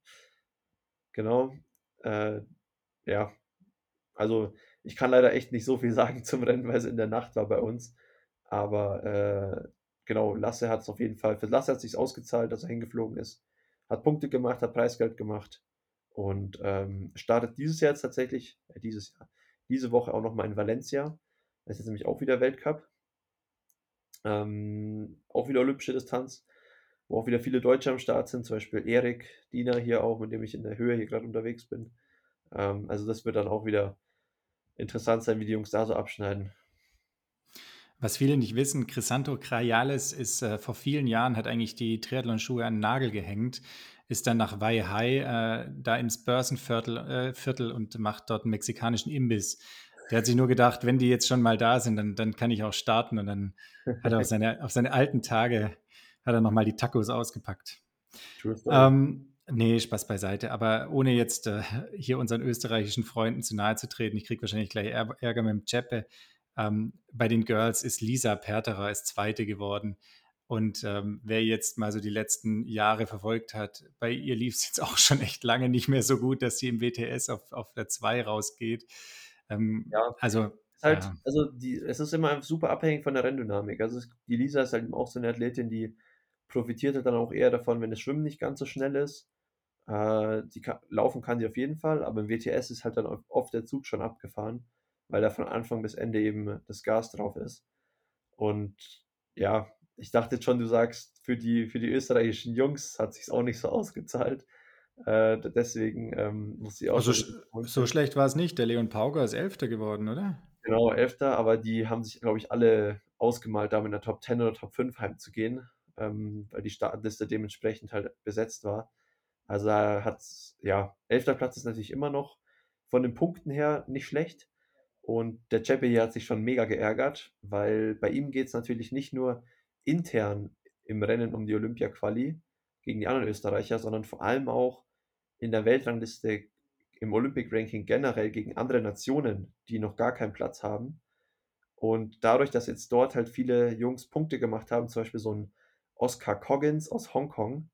Genau. Äh, ja, also ich kann leider echt nicht so viel sagen zum Rennen, weil es in der Nacht war bei uns. Aber äh, genau, Lasse hat es auf jeden Fall, für Lasse hat es sich ausgezahlt, dass er hingeflogen ist. Hat Punkte gemacht, hat Preisgeld gemacht und ähm, startet dieses Jahr jetzt tatsächlich, äh, dieses Jahr, diese Woche auch nochmal in Valencia. Das ist jetzt nämlich auch wieder Weltcup. Ähm, auch wieder olympische Distanz, wo auch wieder viele Deutsche am Start sind, zum Beispiel Erik Diener hier auch, mit dem ich in der Höhe hier gerade unterwegs bin. Ähm, also das wird dann auch wieder interessant sein, wie die Jungs da so abschneiden. Was viele nicht wissen, Crisanto Crayales ist äh, vor vielen Jahren, hat eigentlich die Triathlon-Schuhe an den Nagel gehängt, ist dann nach Waihai äh, da ins Börsenviertel äh, Viertel und macht dort einen mexikanischen Imbiss. Der hat sich nur gedacht, wenn die jetzt schon mal da sind, dann, dann kann ich auch starten. Und dann hat er auf seine, auf seine alten Tage, hat er nochmal die Tacos ausgepackt. Ähm, nee, Spaß beiseite. Aber ohne jetzt äh, hier unseren österreichischen Freunden zu nahe zu treten, ich kriege wahrscheinlich gleich Ärger mit dem Chepe. Ähm, bei den Girls ist Lisa Perterer als Zweite geworden. Und ähm, wer jetzt mal so die letzten Jahre verfolgt hat, bei ihr lief es jetzt auch schon echt lange nicht mehr so gut, dass sie im WTS auf, auf der 2 rausgeht. Ähm, ja, also. Halt, ja. Also die, es ist immer super abhängig von der Renndynamik. Also es, die Lisa ist halt auch so eine Athletin, die profitiert halt dann auch eher davon, wenn das Schwimmen nicht ganz so schnell ist. Äh, die kann, laufen kann sie auf jeden Fall, aber im WTS ist halt dann oft der Zug schon abgefahren, weil da von Anfang bis Ende eben das Gas drauf ist. Und ja, ich dachte jetzt schon, du sagst, für die, für die österreichischen Jungs hat sich auch nicht so ausgezahlt. Äh, deswegen ähm, muss ich auch. Also, so schlecht war es nicht. Der Leon Pauger ist Elfter geworden, oder? Genau, Elfter, aber die haben sich, glaube ich, alle ausgemalt, da in der Top 10 oder Top 5 heimzugehen, ähm, weil die Startliste dementsprechend halt besetzt war. Also hat ja, elfter Platz ist natürlich immer noch von den Punkten her nicht schlecht. Und der Chepe hier hat sich schon mega geärgert, weil bei ihm geht es natürlich nicht nur intern im Rennen um die Olympia-Quali gegen die anderen Österreicher, sondern vor allem auch in der Weltrangliste im Olympic-Ranking generell gegen andere Nationen, die noch gar keinen Platz haben. Und dadurch, dass jetzt dort halt viele Jungs Punkte gemacht haben, zum Beispiel so ein Oscar Coggins aus Hongkong,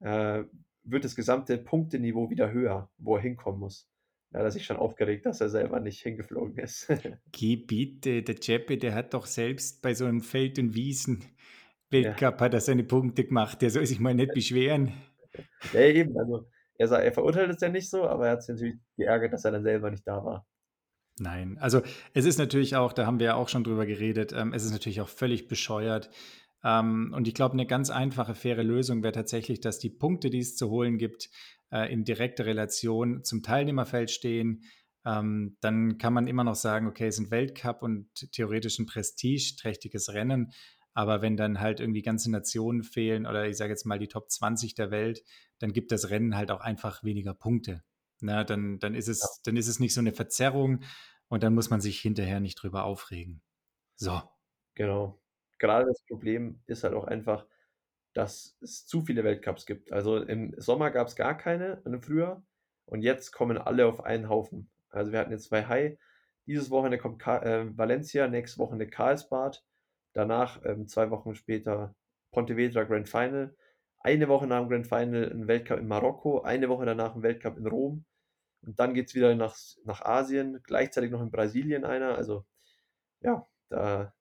äh, wird das gesamte Punkteniveau wieder höher, wo er hinkommen muss. Da hat er sich schon aufgeregt, dass er selber nicht hingeflogen ist. Geh bitte, der Jeppe, der hat doch selbst bei so einem Feld- und Ja. Wiesen-Weltcup hat er seine Punkte gemacht. Der soll sich mal nicht beschweren. Ja, eben, also er, sa- er verurteilt es ja nicht so, aber er hat sich natürlich geärgert, dass er dann selber nicht da war. Nein, also es ist natürlich auch, da haben wir ja auch schon drüber geredet, ähm, es ist natürlich auch völlig bescheuert. Ähm, und ich glaube, eine ganz einfache, faire Lösung wäre tatsächlich, dass die Punkte, die es zu holen gibt, äh, in direkter Relation zum Teilnehmerfeld stehen. Ähm, dann kann man immer noch sagen, okay, es ist ein Weltcup und theoretisch ein prestigeträchtiges Rennen. Aber wenn dann halt irgendwie ganze Nationen fehlen oder ich sage jetzt mal die Top 20 der Welt, dann gibt das Rennen halt auch einfach weniger Punkte. Na, dann, dann, ist es, dann ist es nicht so eine Verzerrung und dann muss man sich hinterher nicht drüber aufregen. So. Genau. Gerade das Problem ist halt auch einfach, dass es zu viele Weltcups gibt. Also im Sommer gab es gar keine, im Frühjahr. Und jetzt kommen alle auf einen Haufen. Also wir hatten jetzt zwei High. Dieses Wochenende kommt Ka äh, Valencia, nächste Wochenende Karlsbad. Danach, ähm, zwei Wochen später, Pontevedra Grand Final. Eine Woche nach dem Grand Final ein Weltcup in Marokko. Eine Woche danach ein Weltcup in Rom. Und dann geht es wieder nach, nach Asien. Gleichzeitig noch in Brasilien einer. Also ja, da,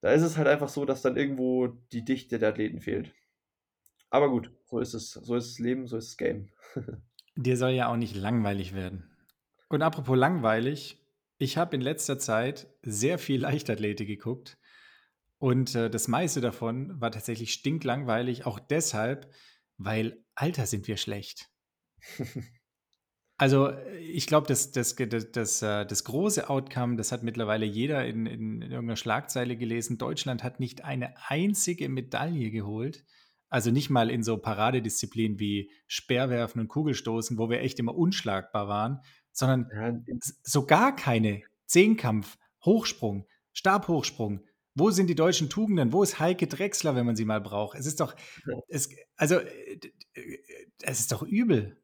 da ist es halt einfach so, dass dann irgendwo die Dichte der Athleten fehlt. Aber gut, so ist es, so ist das Leben, so ist das Game. Dir soll ja auch nicht langweilig werden. Und apropos langweilig, ich habe in letzter Zeit sehr viel Leichtathletik geguckt und äh, das meiste davon war tatsächlich stinklangweilig, auch deshalb, weil Alter sind wir schlecht. Also ich glaube, das, das, das, das, äh, das große Outcome, das hat mittlerweile jeder in, in, in irgendeiner Schlagzeile gelesen. Deutschland hat nicht eine einzige Medaille geholt. Also nicht mal in so Paradedisziplinen wie Speerwerfen und Kugelstoßen, wo wir echt immer unschlagbar waren, sondern Ja, so gar keine. Zehnkampf, Hochsprung, Stabhochsprung. Wo sind die deutschen Tugenden? Wo ist Heike Drechsler, wenn man sie mal braucht? Es ist doch, es, also, es ist doch übel.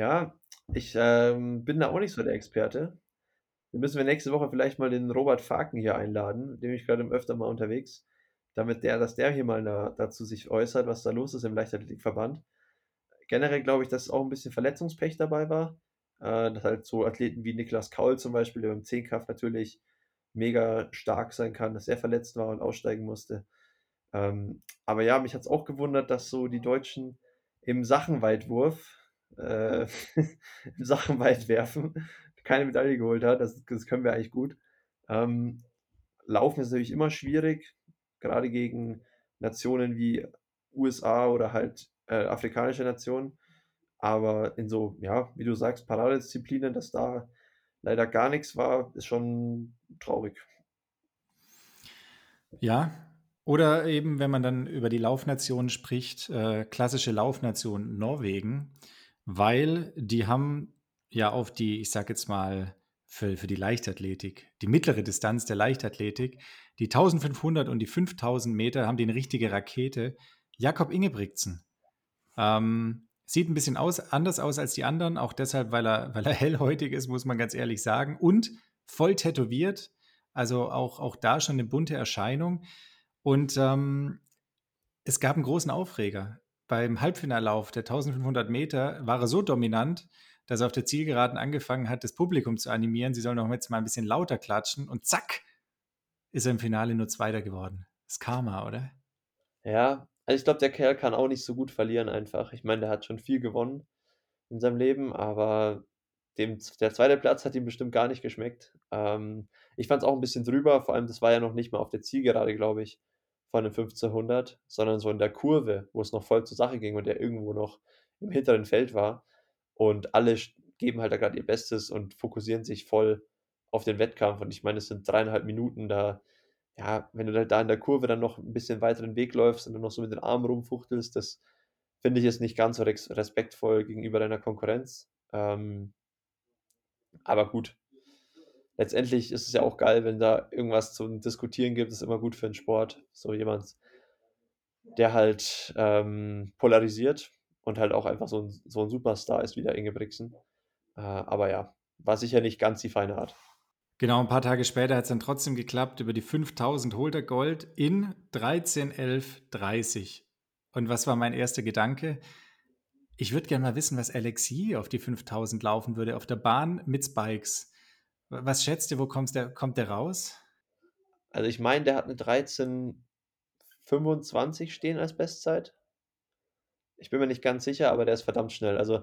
Ja, ich ähm, bin da auch nicht so der Experte. Wir müssen wir nächste Woche vielleicht mal den Robert Faken hier einladen, mit dem ich gerade öfter mal unterwegs, damit der, dass der hier mal da, dazu sich äußert, was da los ist im Leichtathletikverband. Generell glaube ich, dass auch ein bisschen Verletzungspech dabei war. Äh, dass halt so Athleten wie Niklas Kaul zum Beispiel, der beim Zehnkampf natürlich mega stark sein kann, dass er verletzt war und aussteigen musste. Ähm, aber ja, mich hat es auch gewundert, dass so die Deutschen im Sachenweitwurf, äh, im Sachenweitwerfen keine Medaille geholt hat. Das, das können wir eigentlich gut. Ähm, Laufen ist natürlich immer schwierig, gerade gegen Nationen wie USA oder halt äh, afrikanische Nationen. Aber in so, ja, wie du sagst, Paradedisziplinen, dass da leider gar nichts war, ist schon traurig. Ja, oder eben, wenn man dann über die Laufnationen spricht, äh, klassische Laufnation Norwegen, weil die haben ja auf die, ich sag jetzt mal, für, für die Leichtathletik, die mittlere Distanz der Leichtathletik, die 1500 und die 5000 Meter haben die eine richtige Rakete. Jakob Ingebrigtsen. Ähm, sieht ein bisschen aus, anders aus als die anderen, auch deshalb, weil er, weil er hellhäutig ist, muss man ganz ehrlich sagen. Und voll tätowiert, also auch, auch da schon eine bunte Erscheinung. Und ähm, es gab einen großen Aufreger. Beim Halbfinallauf der 1500 Meter war er so dominant, dass er auf der Zielgeraden angefangen hat, das Publikum zu animieren. Sie sollen doch jetzt mal ein bisschen lauter klatschen. Und zack, ist er im Finale nur Zweiter geworden. Das ist Karma, oder? Ja, also ich glaube, der Kerl kann auch nicht so gut verlieren einfach. Ich meine, der hat schon viel gewonnen in seinem Leben, aber dem, der zweite Platz hat ihm bestimmt gar nicht geschmeckt. Ähm, ich fand es auch ein bisschen drüber, vor allem das war ja noch nicht mal auf der Zielgerade, glaube ich, von den 1500, sondern so in der Kurve, wo es noch voll zur Sache ging und der irgendwo noch im hinteren Feld war. Und alle geben halt da gerade ihr Bestes und fokussieren sich voll auf den Wettkampf. Und ich meine, es sind dreieinhalb Minuten da. Ja, wenn du da in der Kurve dann noch ein bisschen weiteren Weg läufst und dann noch so mit den Armen rumfuchtelst, das finde ich jetzt nicht ganz so respektvoll gegenüber deiner Konkurrenz. Ähm, aber gut, letztendlich ist es ja auch geil, wenn da irgendwas zum Diskutieren gibt, ist immer gut für den Sport. So jemand, der halt ähm, polarisiert und halt auch einfach so ein, so ein Superstar ist wie der Ingebrigtsen. Äh, aber ja, war sicher nicht ganz die feine Art. Genau, ein paar Tage später hat es dann trotzdem geklappt. Über die 5000 holt er Gold in 13.11.30. Und was war mein erster Gedanke? Ich würde gerne mal wissen, was Alexi auf die 5000 laufen würde, auf der Bahn mit Spikes. Was schätzt ihr, wo kommt der, kommt der raus? Also ich meine, der hat eine 13,25 stehen als Bestzeit. Ich bin mir nicht ganz sicher, aber der ist verdammt schnell. Also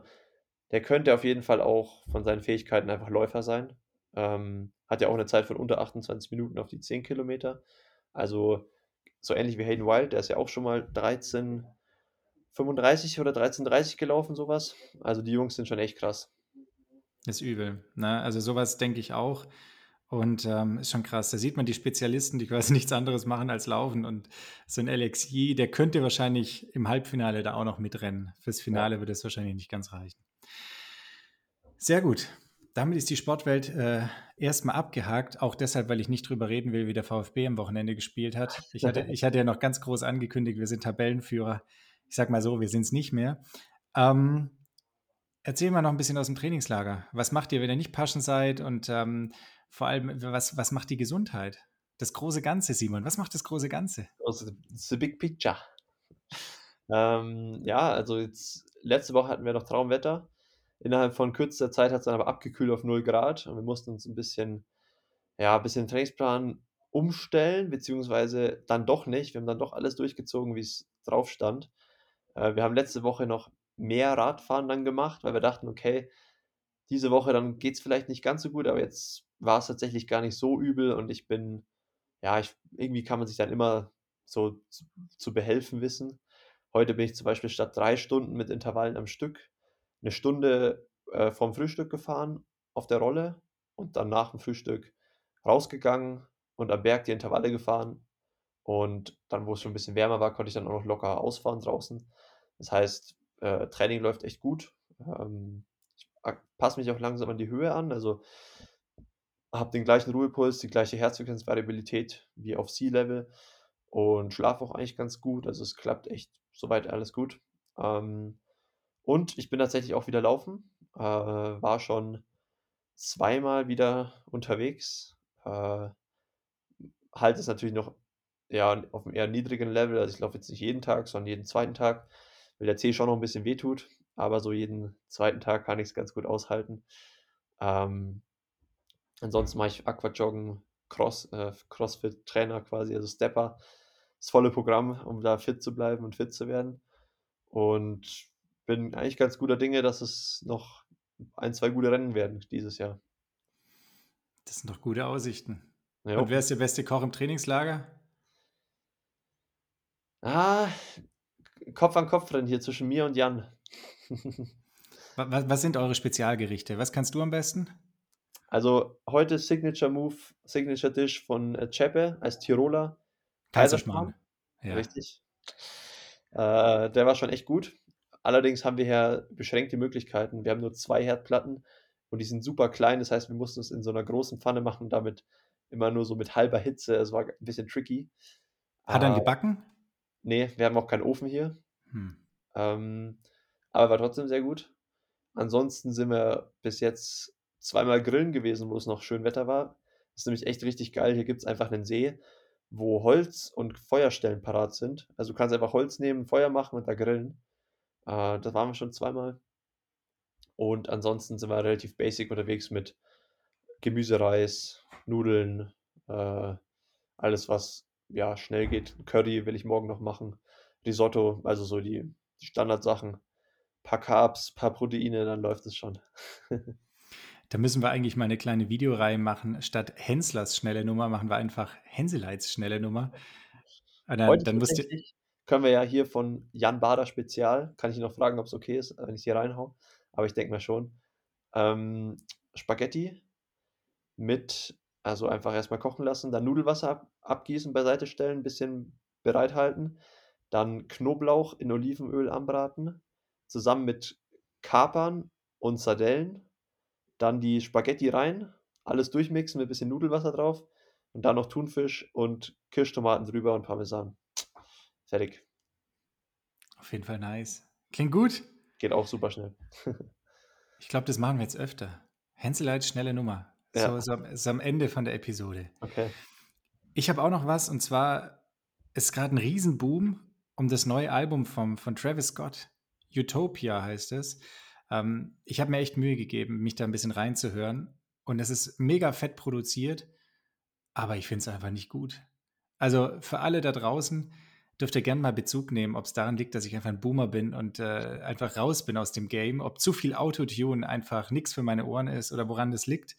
der könnte auf jeden Fall auch von seinen Fähigkeiten einfach Läufer sein. Ähm, hat ja auch eine Zeit von unter 28 Minuten auf die 10 Kilometer. Also so ähnlich wie Hayden Wild, der ist ja auch schon mal 13,35 oder 13,30 gelaufen, sowas. Also die Jungs sind schon echt krass. Ist übel. Ne? Also sowas denke ich auch. Und ähm, ist schon krass. Da sieht man die Spezialisten, die quasi nichts anderes machen als laufen. Und so ein LXI, der könnte wahrscheinlich im Halbfinale da auch noch mitrennen. Fürs Finale ja. wird es wahrscheinlich nicht ganz reichen. Sehr gut. Damit ist die Sportwelt äh, erstmal abgehakt. Auch deshalb, weil ich nicht drüber reden will, wie der VfB am Wochenende gespielt hat. Ich hatte, ich hatte ja noch ganz groß angekündigt, wir sind Tabellenführer. Ich sag mal so, wir sind es nicht mehr. Ähm, erzähl mal noch ein bisschen aus dem Trainingslager. Was macht ihr, wenn ihr nicht Paschen seid? Und ähm, vor allem, was, was macht die Gesundheit? Das große Ganze, Simon. Was macht das große Ganze? Also, the big picture. Ähm, ja, also jetzt letzte Woche hatten wir noch Traumwetter. Innerhalb von kürzester Zeit hat es dann aber abgekühlt auf 0 Grad und wir mussten uns ein bisschen, ja, ein bisschen den Trainingsplan umstellen, beziehungsweise dann doch nicht. Wir haben dann doch alles durchgezogen, wie es drauf stand. Äh, wir haben letzte Woche noch mehr Radfahren dann gemacht, weil wir dachten, okay, diese Woche dann geht es vielleicht nicht ganz so gut, aber jetzt war es tatsächlich gar nicht so übel und ich bin, ja, ich, irgendwie kann man sich dann immer so zu, zu behelfen wissen. Heute bin ich zum Beispiel statt drei Stunden mit Intervallen am Stück eine Stunde äh, vom Frühstück gefahren auf der Rolle und dann nach dem Frühstück rausgegangen und am Berg die Intervalle gefahren. Und dann, wo es schon ein bisschen wärmer war, konnte ich dann auch noch locker ausfahren draußen. Das heißt, äh, Training läuft echt gut. Ähm, ich passe mich auch langsam an die Höhe an. Also habe den gleichen Ruhepuls, die gleiche Herzfrequenzvariabilität wie auf Sea-Level und schlafe auch eigentlich ganz gut. Also es klappt echt soweit alles gut. Ähm, und ich bin tatsächlich auch wieder laufen. Äh, war schon zweimal wieder unterwegs. Äh, halt es natürlich noch ja, auf einem eher niedrigen Level. Also ich laufe jetzt nicht jeden Tag, sondern jeden zweiten Tag, weil der Zeh schon noch ein bisschen wehtut. Aber so jeden zweiten Tag kann ich es ganz gut aushalten. Ähm, ansonsten mache ich Aquajoggen, Cross, äh, Crossfit-Trainer quasi, also Stepper. Das volle Programm, um da fit zu bleiben und fit zu werden. Und bin eigentlich ganz guter Dinge, dass es noch ein, zwei gute Rennen werden dieses Jahr. Das sind doch gute Aussichten. Ja. Und wer ist der beste Koch im Trainingslager? Ah, Kopf an Kopf rennen hier zwischen mir und Jan. was, was, sind eure Spezialgerichte? Was kannst du am besten? Also heute Signature Move, Signature Dish von äh, Chepe als Tiroler. Kaiserschmarrn. Ja. Richtig. Äh, der war schon echt gut. Allerdings haben wir hier beschränkte Möglichkeiten. Wir haben nur zwei Herdplatten und die sind super klein. Das heißt, wir mussten es in so einer großen Pfanne machen, damit immer nur so mit halber Hitze. Es war ein bisschen tricky. Hat er gebacken? Nee, wir haben auch keinen Ofen hier. Hm. Ähm, aber war trotzdem sehr gut. Ansonsten sind wir bis jetzt zweimal grillen gewesen, wo es noch schön Wetter war. Das ist nämlich echt richtig geil. Hier gibt es einfach einen See, wo Holz und Feuerstellen parat sind. Also du kannst einfach Holz nehmen, Feuer machen und da grillen. Äh, das waren wir schon zweimal. Und ansonsten sind wir relativ basic unterwegs mit Gemüsereis, Nudeln, äh, alles, was ja schnell geht. Curry will ich morgen noch machen. Risotto, also so die, die Standardsachen. Paar Carbs, paar Proteine, dann läuft es schon. Da müssen wir eigentlich mal eine kleine Videoreihe machen. Statt Henslers schnelle Nummer machen wir einfach Henseleits schnelle Nummer. Dann, Heute dann musst können wir ja hier von Jan Bader Spezial, kann ich ihn noch fragen, ob es okay ist, wenn ich hier reinhau. Aber ich denke mal schon. Ähm, Spaghetti mit, also einfach erstmal kochen lassen, dann Nudelwasser ab, abgießen, beiseite stellen, ein bisschen bereithalten. Dann Knoblauch in Olivenöl anbraten, zusammen mit Kapern und Sardellen. Dann die Spaghetti rein, alles durchmixen mit ein bisschen Nudelwasser drauf und dann noch Thunfisch und Kirschtomaten drüber und Parmesan. Fertig. Auf jeden Fall nice. Klingt gut. Geht auch super schnell. ich glaube, das machen wir jetzt öfter. Hänseleit, schnelle Nummer. Ja. So, so, so am Ende von der Episode. Okay. Ich habe auch noch was und zwar ist gerade ein Riesenboom um das neue Album vom, von Travis Scott. Utopia heißt es. Ähm, ich habe mir echt Mühe gegeben, mich da ein bisschen reinzuhören. Und es ist mega fett produziert, aber ich finde es einfach nicht gut. Also für alle da draußen dürft ihr gerne mal Bezug nehmen, ob es daran liegt, dass ich einfach ein Boomer bin und äh, einfach raus bin aus dem Game, ob zu viel Autotune einfach nichts für meine Ohren ist oder woran das liegt.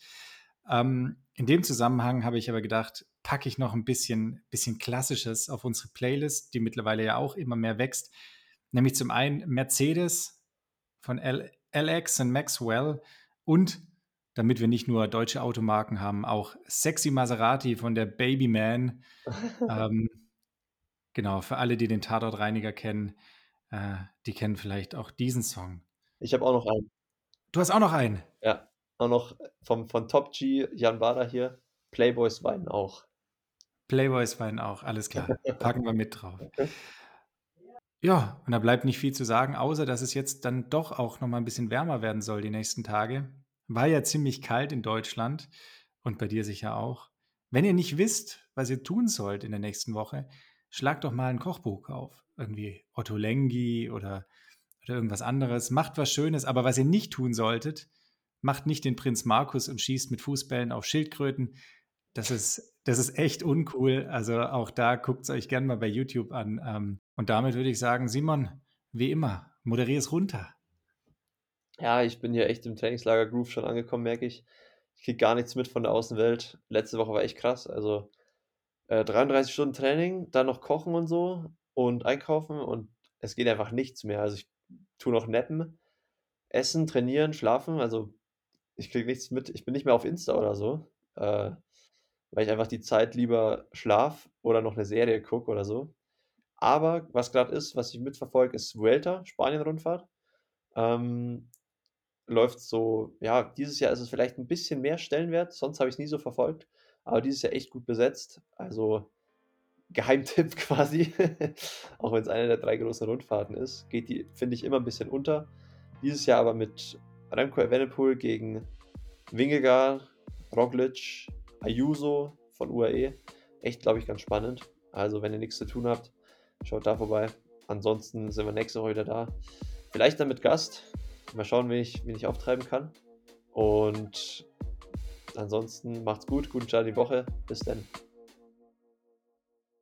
Ähm, in dem Zusammenhang habe ich aber gedacht, packe ich noch ein bisschen, bisschen Klassisches auf unsere Playlist, die mittlerweile ja auch immer mehr wächst. Nämlich zum einen Mercedes von L LX und Maxwell und damit wir nicht nur deutsche Automarken haben, auch Sexy Maserati von der Babyman. ähm, genau, für alle, die den Tatortreiniger kennen, äh, die kennen vielleicht auch diesen Song. Ich habe auch noch einen. Du hast auch noch einen? Ja, auch noch vom, von Top G, Jan Bader hier. Playboys weinen auch. Playboys weinen auch, alles klar. Packen wir mit drauf. Ja, und da bleibt nicht viel zu sagen, außer dass es jetzt dann doch auch noch mal ein bisschen wärmer werden soll die nächsten Tage. War ja ziemlich kalt in Deutschland und bei dir sicher auch. Wenn ihr nicht wisst, was ihr tun sollt in der nächsten Woche, schlagt doch mal ein Kochbuch auf. Irgendwie Otto Lengi oder, oder irgendwas anderes. Macht was Schönes, aber was ihr nicht tun solltet, macht nicht den Prinz Markus und schießt mit Fußbällen auf Schildkröten. Das ist, das ist echt uncool. Also auch da guckt es euch gerne mal bei YouTube an. Ähm, und damit würde ich sagen, Simon, wie immer, moderier es runter. Ja, ich bin hier echt im Trainingslager Groove schon angekommen, merke ich. Ich kriege gar nichts mit von der Außenwelt. Letzte Woche war echt krass. Also äh, 33 Stunden Training, dann noch kochen und so und einkaufen und es geht einfach nichts mehr. Also ich tue noch Neppen, essen, trainieren, schlafen. Also ich kriege nichts mit. Ich bin nicht mehr auf Insta oder so, äh, weil ich einfach die Zeit lieber schlaf oder noch eine Serie gucke oder so. Aber was gerade ist, was ich mitverfolge, ist Vuelta, Spanien-Rundfahrt. Ähm, läuft so, ja, dieses Jahr ist es vielleicht ein bisschen mehr Stellenwert, sonst habe ich es nie so verfolgt, aber dieses Jahr echt gut besetzt. Also Geheimtipp quasi, auch wenn es eine der drei großen Rundfahrten ist, geht die, finde ich, immer ein bisschen unter. Dieses Jahr aber mit Remco Evenepoel gegen Wingegaard, Roglic, Ayuso von UAE. Echt, glaube ich, ganz spannend. Also, wenn ihr nichts zu tun habt, schaut da vorbei. Ansonsten sind wir nächste Woche wieder da. Vielleicht dann mit Gast. Mal schauen, wen ich, wen ich auftreiben kann. Und ansonsten macht's gut, guten Start in die Woche. Bis dann.